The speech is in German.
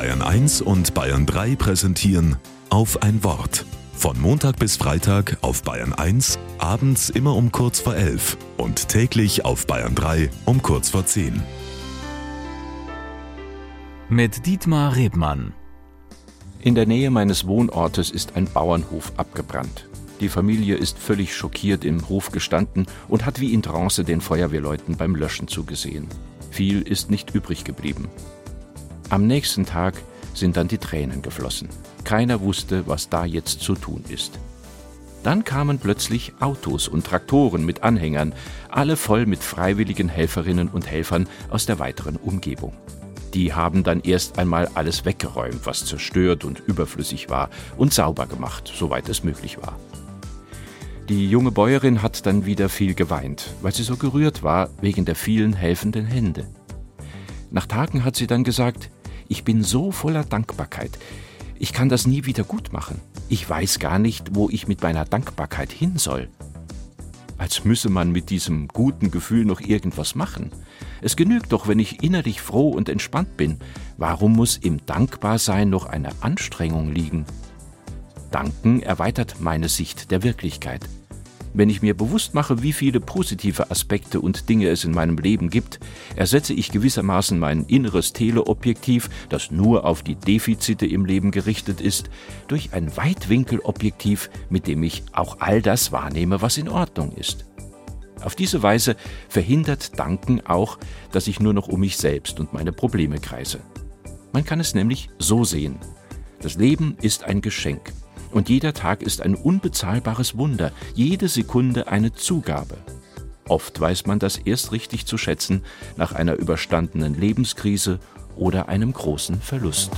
Bayern 1 und Bayern 3 präsentieren auf ein Wort. Von Montag bis Freitag auf Bayern 1, abends immer um kurz vor 11 und täglich auf Bayern 3 um kurz vor 10. Mit Dietmar Rebmann. In der Nähe meines Wohnortes ist ein Bauernhof abgebrannt. Die Familie ist völlig schockiert im Hof gestanden und hat wie in Trance den Feuerwehrleuten beim Löschen zugesehen. Viel ist nicht übrig geblieben. Am nächsten Tag sind dann die Tränen geflossen. Keiner wusste, was da jetzt zu tun ist. Dann kamen plötzlich Autos und Traktoren mit Anhängern, alle voll mit freiwilligen Helferinnen und Helfern aus der weiteren Umgebung. Die haben dann erst einmal alles weggeräumt, was zerstört und überflüssig war, und sauber gemacht, soweit es möglich war. Die junge Bäuerin hat dann wieder viel geweint, weil sie so gerührt war wegen der vielen helfenden Hände. Nach Tagen hat sie dann gesagt, ich bin so voller Dankbarkeit. Ich kann das nie wieder gut machen. Ich weiß gar nicht, wo ich mit meiner Dankbarkeit hin soll. Als müsse man mit diesem guten Gefühl noch irgendwas machen. Es genügt doch, wenn ich innerlich froh und entspannt bin. Warum muss im Dankbarsein noch eine Anstrengung liegen? Danken erweitert meine Sicht der Wirklichkeit. Wenn ich mir bewusst mache, wie viele positive Aspekte und Dinge es in meinem Leben gibt, ersetze ich gewissermaßen mein inneres Teleobjektiv, das nur auf die Defizite im Leben gerichtet ist, durch ein Weitwinkelobjektiv, mit dem ich auch all das wahrnehme, was in Ordnung ist. Auf diese Weise verhindert Danken auch, dass ich nur noch um mich selbst und meine Probleme kreise. Man kann es nämlich so sehen. Das Leben ist ein Geschenk. Und jeder Tag ist ein unbezahlbares Wunder, jede Sekunde eine Zugabe. Oft weiß man das erst richtig zu schätzen nach einer überstandenen Lebenskrise oder einem großen Verlust.